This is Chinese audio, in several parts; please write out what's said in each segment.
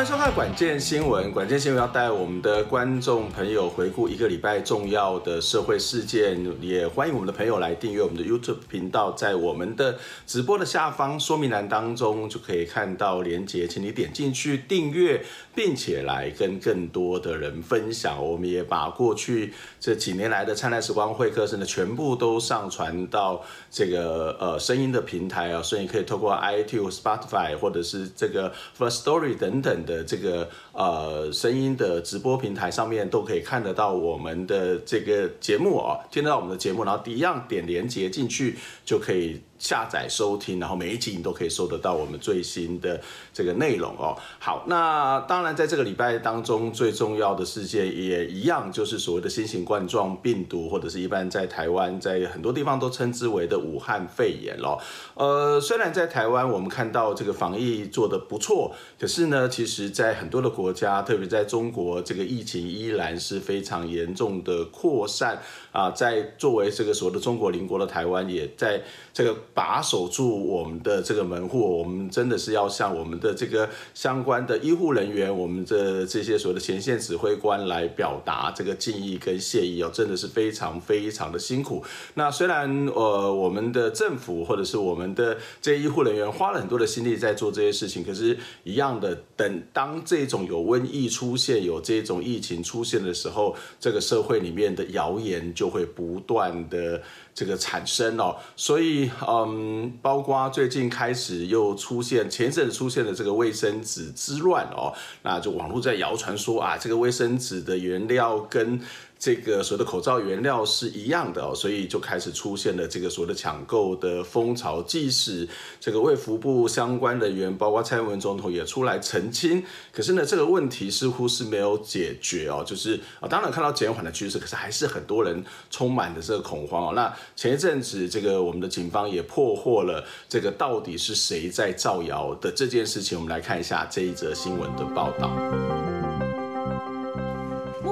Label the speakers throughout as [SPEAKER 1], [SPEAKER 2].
[SPEAKER 1] 欢迎收看《管键新闻》，管键新闻要带我们的观众朋友回顾一个礼拜重要的社会事件，也欢迎我们的朋友来订阅我们的 YouTube 频道，在我们的直播的下方说明栏当中就可以看到连接，请你点进去订阅，并且来跟更多的人分享。我们也把过去这几年来的灿烂时光会客室呢，全部都上传到这个呃声音的平台啊，所以你可以透过 iTunes、Spotify 或者是这个 First Story 等等。的这个呃声音的直播平台上面都可以看得到我们的这个节目哦，听得到我们的节目，然后一样点连接进去就可以。下载收听，然后每一集你都可以收得到我们最新的这个内容哦。好，那当然在这个礼拜当中最重要的事件也一样，就是所谓的新型冠状病毒，或者是一般在台湾在很多地方都称之为的武汉肺炎咯。呃，虽然在台湾我们看到这个防疫做得不错，可是呢，其实在很多的国家，特别在中国，这个疫情依然是非常严重的扩散啊。在作为这个所谓的中国邻国的台湾，也在这个。把守住我们的这个门户，我们真的是要向我们的这个相关的医护人员，我们的这些所谓的前线指挥官来表达这个敬意跟谢意哦，真的是非常非常的辛苦。那虽然呃我们的政府或者是我们的这些医护人员花了很多的心力在做这些事情，可是，一样的，等当这种有瘟疫出现、有这种疫情出现的时候，这个社会里面的谣言就会不断的。这个产生哦，所以嗯，包括最近开始又出现，前阵子出现的这个卫生纸之乱哦，那就网络在谣传说啊，这个卫生纸的原料跟。这个所谓的口罩原料是一样的哦，所以就开始出现了这个所谓的抢购的风潮。即使这个卫福部相关人员，包括蔡英文总统也出来澄清，可是呢，这个问题似乎是没有解决哦。就是啊，当然看到减缓的趋势，可是还是很多人充满着这个恐慌哦。那前一阵子，这个我们的警方也破获了这个到底是谁在造谣的这件事情。我们来看一下这一则新闻的报道。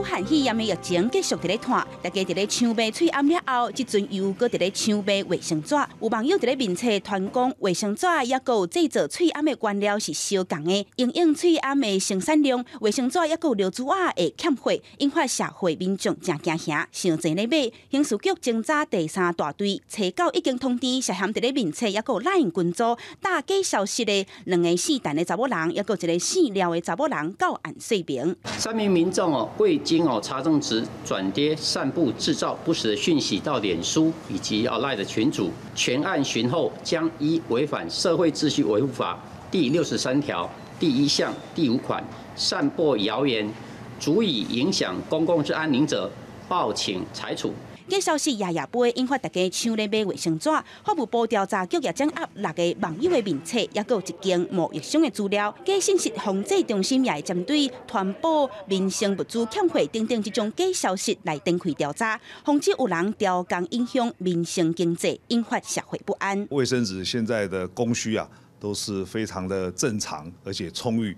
[SPEAKER 2] 汉肺炎的疫情继续伫咧传，大家伫咧抢买喙暗了后，即阵又搁伫咧抢买卫生纸。有网友伫咧面册传讲，卫生纸也搁有制作喙暗的原料是相共的，因应喙暗的生产量，卫生纸也搁有流珠啊会欠货，引发社会民众正惊吓，想济咧买。刑事局侦查第三大队初九已经通知涉嫌伫咧面册也搁有赖群组大假消息的两个姓陈的查某人，也搁一个姓廖的查某人到案说明。
[SPEAKER 3] 三名民众哦经哦查证值转跌散布制造不实的讯息到脸书以及啊赖的群组，全案寻后将依违反社会秩序维护法第六十三条第一项第五款散播谣言，足以影响公共之安宁者，报请裁处。
[SPEAKER 2] 这消息夜夜飞，引发大家抢咧买卫生纸。法务部调查局也将压六个网友的名册，也有一件冒疫商的资料。假信息防治中心也会针对传播民生物资欠费等等这种假消息来展开调查，防止有人调岗影响民生经济，引发社会不安。
[SPEAKER 4] 卫生纸现在的供需啊，都是非常的正常而且充裕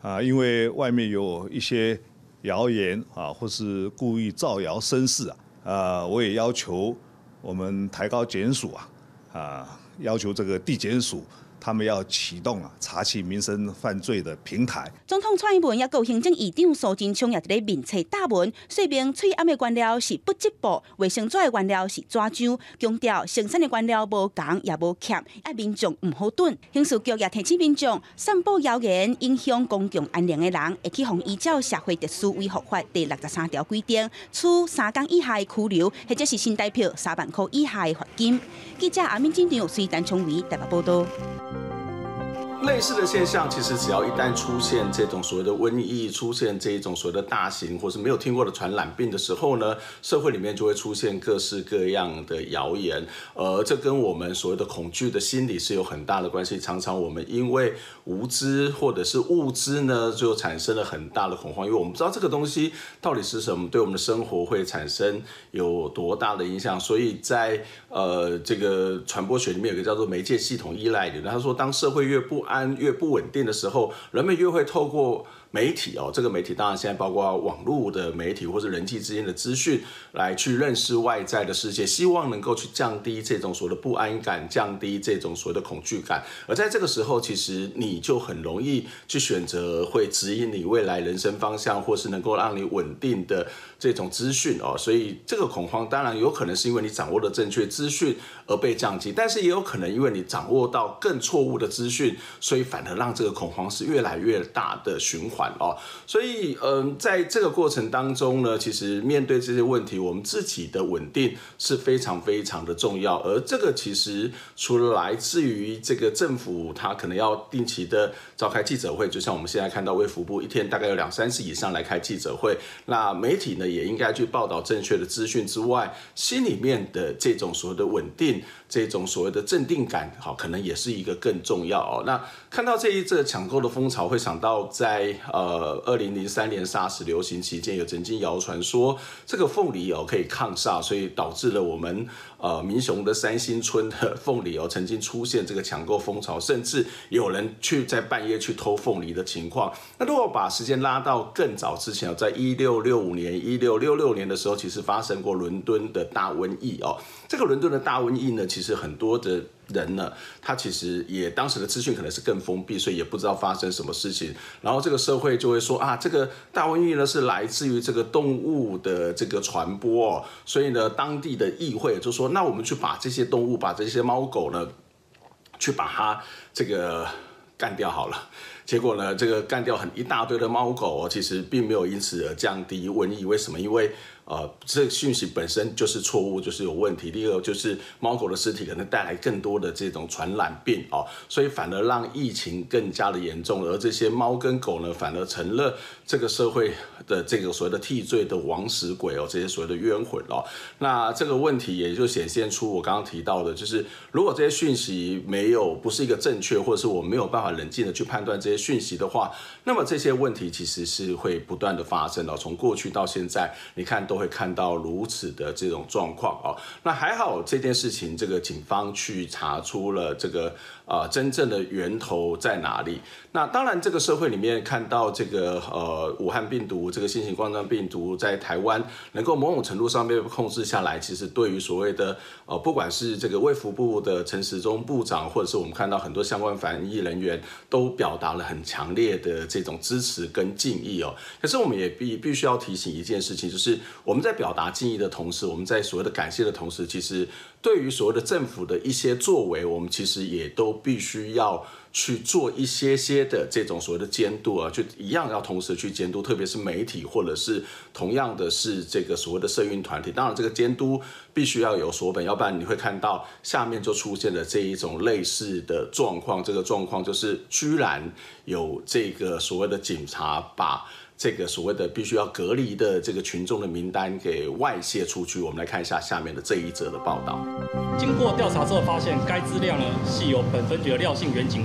[SPEAKER 4] 啊，因为外面有一些谣言啊，或是故意造谣生事啊。呃，我也要求我们抬高检署啊，啊，要求这个地检署。他们要启动啊，查起民生犯罪的平台。
[SPEAKER 2] 总统蔡英文也告行政院长苏贞昌也在面册答问，说明喙暗的原料是不织布，卫生纸的原料是纸浆，强调生产的原料无共也无欠，啊民众唔好囤。刑事局也提醒民众，散布谣言影响公共安宁的人，会去互依照社会特殊危护法第六十三条规定，处三工以下拘留，或者是新台币三万块以下的罚金。记者阿敏金牛随单从为台北报道。
[SPEAKER 1] 类似的现象，其实只要一旦出现这种所谓的瘟疫，出现这一种所谓的大型或是没有听过的传染病的时候呢，社会里面就会出现各式各样的谣言，而这跟我们所谓的恐惧的心理是有很大的关系。常常我们因为无知或者是误知呢，就产生了很大的恐慌，因为我们不知道这个东西到底是什么，对我们的生活会产生有多大的影响。所以在呃这个传播学里面有个叫做媒介系统依赖理论，他说当社会越不安越不稳定的时候，人们越会透过。媒体哦，这个媒体当然现在包括网络的媒体或者人际之间的资讯，来去认识外在的世界，希望能够去降低这种所谓的不安感，降低这种所谓的恐惧感。而在这个时候，其实你就很容易去选择会指引你未来人生方向，或是能够让你稳定的这种资讯哦。所以这个恐慌当然有可能是因为你掌握了正确资讯而被降级，但是也有可能因为你掌握到更错误的资讯，所以反而让这个恐慌是越来越大的循环哦。所以嗯，在这个过程当中呢，其实面对这些问题，我们自己的稳定是非常非常的重要。而这个其实除了来自于这个政府，它可能要定期的召开记者会，就像我们现在看到卫福部一天大概有两三次以上来开记者会，那媒体呢也应该去报道正确的资讯之外，心里面的这种所谓的稳定。这种所谓的镇定感，好，可能也是一个更重要哦。那看到这一阵抢购的风潮，会想到在呃二零零三年 SARS 流行期间，有曾经谣传说这个凤梨哦可以抗煞所以导致了我们呃民雄的三星村的凤梨哦曾经出现这个抢购风潮，甚至有人去在半夜去偷凤梨的情况。那如果把时间拉到更早之前，在一六六五年、一六六六年的时候，其实发生过伦敦的大瘟疫哦。这个伦敦的大瘟疫呢，其实很多的人呢，他其实也当时的资讯可能是更封闭，所以也不知道发生什么事情。然后这个社会就会说啊，这个大瘟疫呢是来自于这个动物的这个传播，所以呢，当地的议会就说，那我们去把这些动物，把这些猫狗呢，去把它这个干掉好了。结果呢，这个干掉很一大堆的猫狗哦，其实并没有因此而降低瘟疫。为什么？因为呃，这个讯息本身就是错误，就是有问题。第二个就是猫狗的尸体可能带来更多的这种传染病哦，所以反而让疫情更加的严重。而这些猫跟狗呢，反而成了这个社会的这个所谓的替罪的枉死鬼哦，这些所谓的冤魂哦。那这个问题也就显现出我刚刚提到的，就是如果这些讯息没有不是一个正确，或者是我没有办法冷静的去判断这些讯息的话，那么这些问题其实是会不断的发生的。从过去到现在，你看都。会看到如此的这种状况哦，那还好这件事情，这个警方去查出了这个呃真正的源头在哪里。那当然，这个社会里面看到这个呃武汉病毒这个新型冠状病毒在台湾能够某种程度上被控制下来，其实对于所谓的呃不管是这个卫福部的陈时中部长，或者是我们看到很多相关防疫人员，都表达了很强烈的这种支持跟敬意哦。可是我们也必必须要提醒一件事情，就是我们在表达敬意的同时，我们在所谓的感谢的同时，其实对于所谓的政府的一些作为，我们其实也都必须要。去做一些些的这种所谓的监督啊，就一样要同时去监督，特别是媒体或者是同样的是这个所谓的社运团体。当然，这个监督必须要有所本，要不然你会看到下面就出现了这一种类似的状况。这个状况就是居然有这个所谓的警察把这个所谓的必须要隔离的这个群众的名单给外泄出去。我们来看一下下面的这一则的报道。
[SPEAKER 5] 经过调查之后，发现该资料呢系由本分局的廖姓员警。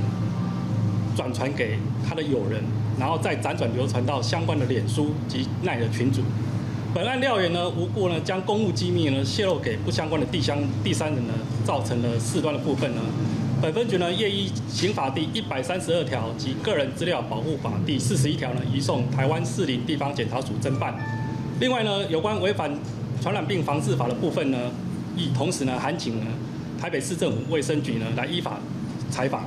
[SPEAKER 5] 转传给他的友人，然后再辗转流传到相关的脸书及奈的群组。本案廖员呢无故呢将公务机密呢泄露给不相关的第相第三人呢，造成了事端的部分呢。本分局呢业依刑法第一百三十二条及个人资料保护法第四十一条呢，移送台湾士林地方检察署侦办。另外呢，有关违反传染病防治法的部分呢，亦同时呢函请呢台北市政府卫生局呢来依法采访。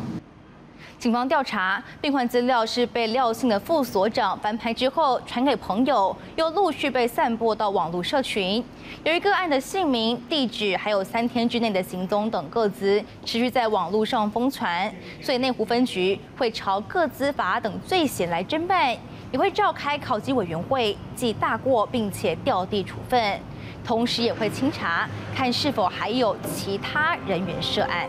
[SPEAKER 6] 警方调查，病患资料是被廖姓的副所长翻拍之后传给朋友，又陆续被散播到网络社群。由于个案的姓名、地址还有三天之内的行踪等各资持续在网络上疯传，所以内湖分局会朝各资法等罪嫌来侦办，也会召开考绩委员会记大过，并且调地处分，同时也会清查看是否还有其他人员涉案。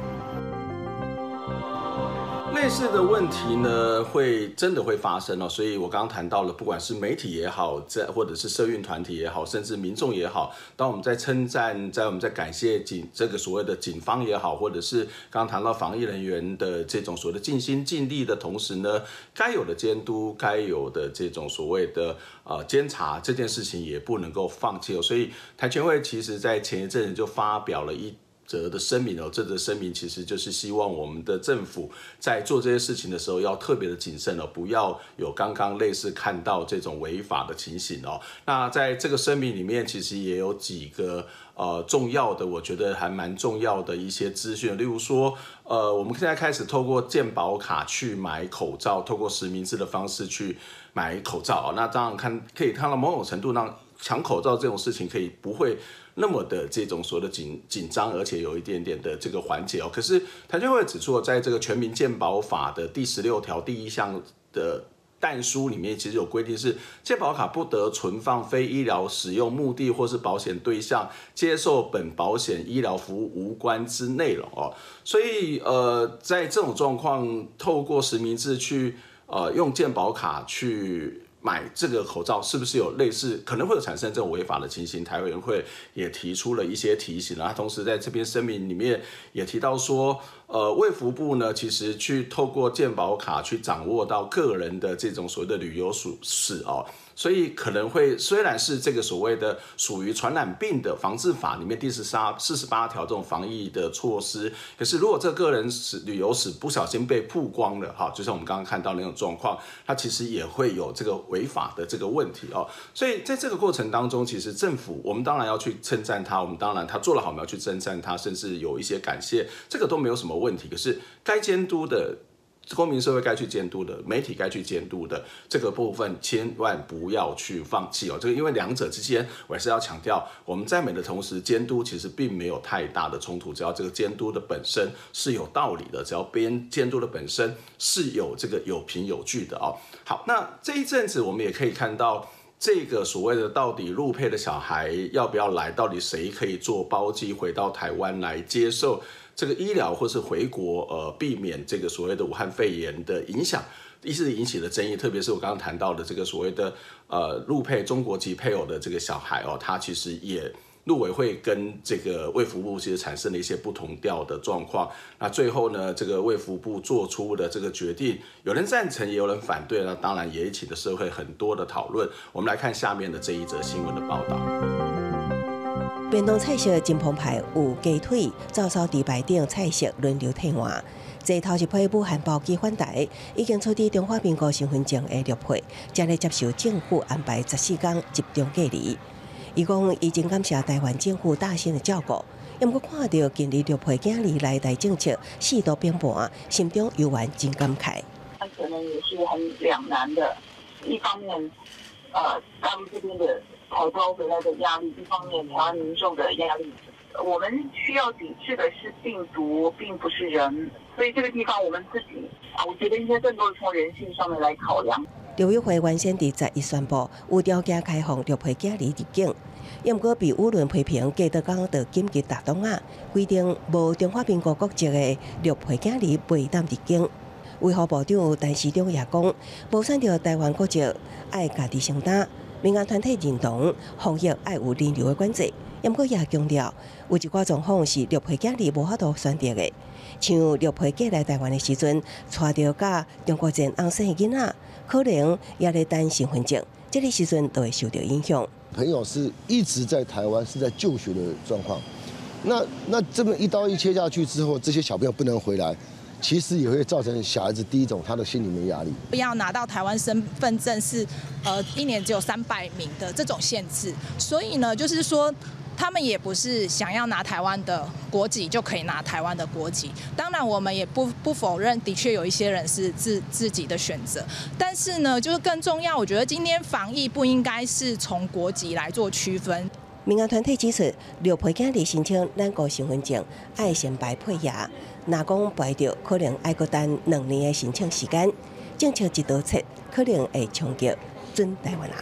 [SPEAKER 1] 类似的问题呢，会真的会发生哦。所以我刚刚谈到了，不管是媒体也好，在或者是社运团体也好，甚至民众也好，当我们在称赞，在我们在感谢警这个所谓的警方也好，或者是刚刚谈到防疫人员的这种所谓的尽心尽力的同时呢，该有的监督，该有的这种所谓的呃监察，这件事情也不能够放弃哦。所以台全会其实在前一阵子就发表了一。则的声明哦，这则声明其实就是希望我们的政府在做这些事情的时候要特别的谨慎哦，不要有刚刚类似看到这种违法的情形哦。那在这个声明里面，其实也有几个呃重要的，我觉得还蛮重要的一些资讯，例如说，呃，我们现在开始透过健保卡去买口罩，透过实名制的方式去买口罩哦。那当然看可以看到某种程度让抢口罩这种事情可以不会。那么的这种所谓的紧紧张，而且有一点点的这个缓解哦。可是台监会指出，在这个全民健保法的第十六条第一项的但书里面，其实有规定是健保卡不得存放非医疗使用目的或是保险对象接受本保险医疗服务无关之内容哦。所以呃，在这种状况，透过实名制去呃用健保卡去。买这个口罩是不是有类似可能会有产生这种违法的情形？台委员会也提出了一些提醒，然后同时在这边声明里面也提到说，呃，卫福部呢其实去透过健保卡去掌握到个人的这种所谓的旅游史史哦。所以可能会，虽然是这个所谓的属于传染病的防治法里面第十三四十八条这种防疫的措施，可是如果这个人史旅游史不小心被曝光了，哈，就像我们刚刚看到那种状况，他其实也会有这个违法的这个问题哦。所以在这个过程当中，其实政府我们当然要去称赞他，我们当然他做了好，我们要去称赞他，甚至有一些感谢，这个都没有什么问题。可是该监督的。公民社会该去监督的，媒体该去监督的这个部分，千万不要去放弃哦。这个因为两者之间，我还是要强调，我们在美的同时，监督其实并没有太大的冲突。只要这个监督的本身是有道理的，只要边监督的本身是有这个有凭有据的哦。好，那这一阵子我们也可以看到，这个所谓的到底陆配的小孩要不要来，到底谁可以坐包机回到台湾来接受。这个医疗或是回国，呃，避免这个所谓的武汉肺炎的影响，一直引起了争议。特别是我刚刚谈到的这个所谓的呃陆配中国籍配偶的这个小孩哦，他其实也陆委会跟这个卫福部其实产生了一些不同调的状况。那最后呢，这个卫福部做出的这个决定，有人赞成，也有人反对，那当然也引起了社会很多的讨论。我们来看下面的这一则新闻的报道。
[SPEAKER 7] 便当菜色真澎湃，有鸡腿、照烧猪排等菜色轮流替换。这头一批武汉包机返台，已经取得中华民国身份证的陆配，正在接受政府安排十四天集中隔离。伊讲已经感谢台湾政府大心的照顾，也毋过看到今日陆配囝儿来台政策四度变盘，心中犹原真感慨。
[SPEAKER 8] 他可能也是很两难的，一方面，呃，大陆这边的。好多回来的压力，一方面台湾民众的压力，我们需要抵制的是病毒，并不是人，所以这个地方我们自己啊，我觉得应该更多从人性上面来考量。
[SPEAKER 7] 刘玉辉原先在十一宣布无条件开放六配囝儿入境，也毋过被舆论批评，隔得刚的紧急大动啊，规定无中华民国国籍的六配囝儿未当入境。卫福部长陈时中也讲，无选到台湾国籍，爱家己承担。民间团体认同防疫爱有人流的管制，不过也强调有一寡状况是陆配囝儿无法度选择的，像绿皮家来台湾的时阵，带着甲中国籍翁生的囡仔，可能也在等身份证，这个时阵都会受到影响。
[SPEAKER 9] 朋友是一直在台湾是在就学的状况，那那这么一刀一切下去之后，这些小朋友不能回来。其实也会造成小孩子第一种他的心里面压力，
[SPEAKER 10] 不要拿到台湾身份证是，呃，一年只有三百名的这种限制，所以呢，就是说他们也不是想要拿台湾的国籍就可以拿台湾的国籍。当然，我们也不不否认，的确有一些人是自自己的选择，但是呢，就是更重要，我觉得今天防疫不应该是从国籍来做区分。
[SPEAKER 7] 民间团体指出，陆配囝儿申请咱个身份证，爱先排配额。若讲排着，可能爱搁等两年的申请时间。政策一刀切，可能会冲击准台湾人。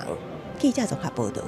[SPEAKER 7] 记者综合报道。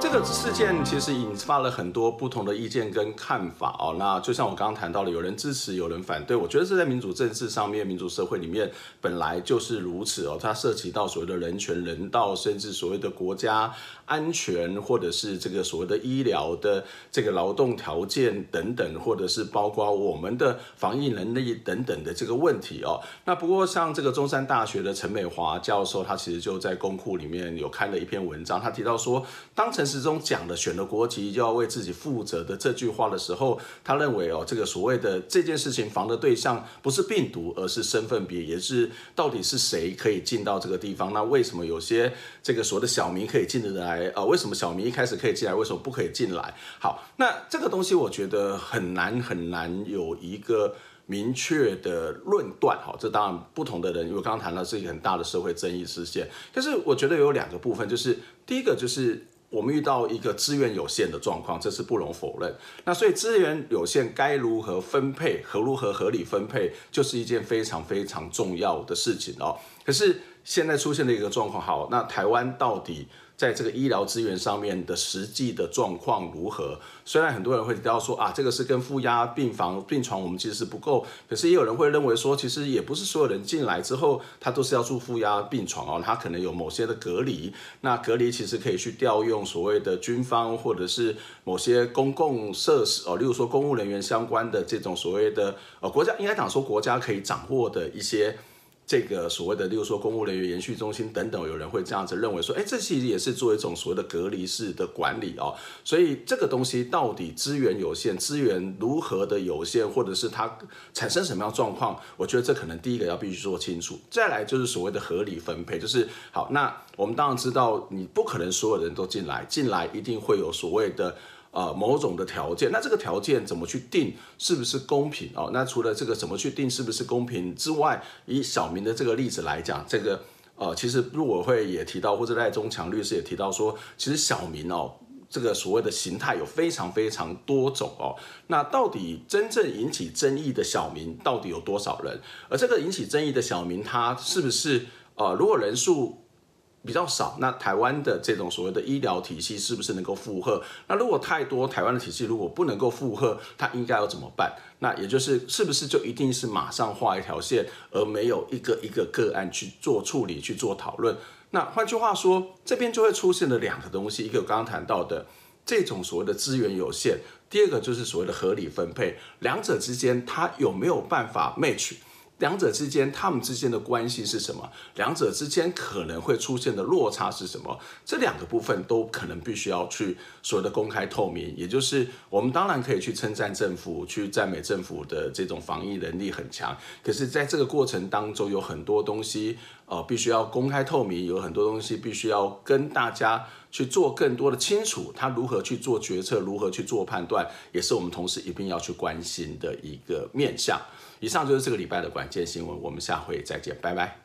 [SPEAKER 1] 这个事件其实引发了很多不同的意见跟看法哦。那就像我刚刚谈到了，有人支持，有人反对。我觉得是在民主政治上面、民主社会里面本来就是如此哦。它涉及到所谓的人权、人道，甚至所谓的国家安全，或者是这个所谓的医疗的这个劳动条件等等，或者是包括我们的防疫能力等等的这个问题哦。那不过像这个中山大学的陈美华教授，他其实就在公库里面有看了一篇文章，他提到说，当陈时中讲了选了国籍就要为自己负责的这句话的时候，他认为哦，这个所谓的这件事情防的对象不是病毒，而是身份别，也是到底是谁可以进到这个地方？那为什么有些这个所谓的小民可以进得来？呃，为什么小明一开始可以进来，为什么不可以进来？好，那这个东西我觉得很难很难有一个明确的论断。好，这当然不同的人，因为刚刚谈到是一个很大的社会争议事件，但是我觉得有两个部分，就是第一个就是。我们遇到一个资源有限的状况，这是不容否认。那所以资源有限，该如何分配和如何合理分配，就是一件非常非常重要的事情哦。可是现在出现了一个状况，好，那台湾到底？在这个医疗资源上面的实际的状况如何？虽然很多人会提到说啊，这个是跟负压病房病床我们其实是不够，可是也有人会认为说，其实也不是所有人进来之后他都是要住负压病床哦，他可能有某些的隔离。那隔离其实可以去调用所谓的军方或者是某些公共设施哦，例如说公务人员相关的这种所谓的呃国家应该讲说国家可以掌握的一些。这个所谓的，例如说公务人员延续中心等等，有人会这样子认为说，哎，这其实也是做一种所谓的隔离式的管理哦。所以这个东西到底资源有限，资源如何的有限，或者是它产生什么样状况，我觉得这可能第一个要必须说清楚。再来就是所谓的合理分配，就是好，那我们当然知道，你不可能所有人都进来，进来一定会有所谓的。呃，某种的条件，那这个条件怎么去定，是不是公平哦？那除了这个怎么去定，是不是公平之外，以小明的这个例子来讲，这个呃，其实陆委会也提到，或者赖中强律师也提到说，其实小明哦，这个所谓的形态有非常非常多种哦。那到底真正引起争议的小民到底有多少人？而这个引起争议的小民，他是不是呃，如果人数？比较少，那台湾的这种所谓的医疗体系是不是能够负荷？那如果太多，台湾的体系如果不能够负荷，它应该要怎么办？那也就是是不是就一定是马上画一条线，而没有一个一个个案去做处理、去做讨论？那换句话说，这边就会出现了两个东西，一个我刚刚谈到的这种所谓的资源有限，第二个就是所谓的合理分配，两者之间它有没有办法 match？两者之间，他们之间的关系是什么？两者之间可能会出现的落差是什么？这两个部分都可能必须要去所谓的公开透明。也就是我们当然可以去称赞政府，去赞美政府的这种防疫能力很强。可是，在这个过程当中，有很多东西，呃，必须要公开透明，有很多东西必须要跟大家去做更多的清楚。他如何去做决策，如何去做判断，也是我们同时一定要去关心的一个面向。以上就是这个礼拜的关键新闻，我们下回再见，拜拜。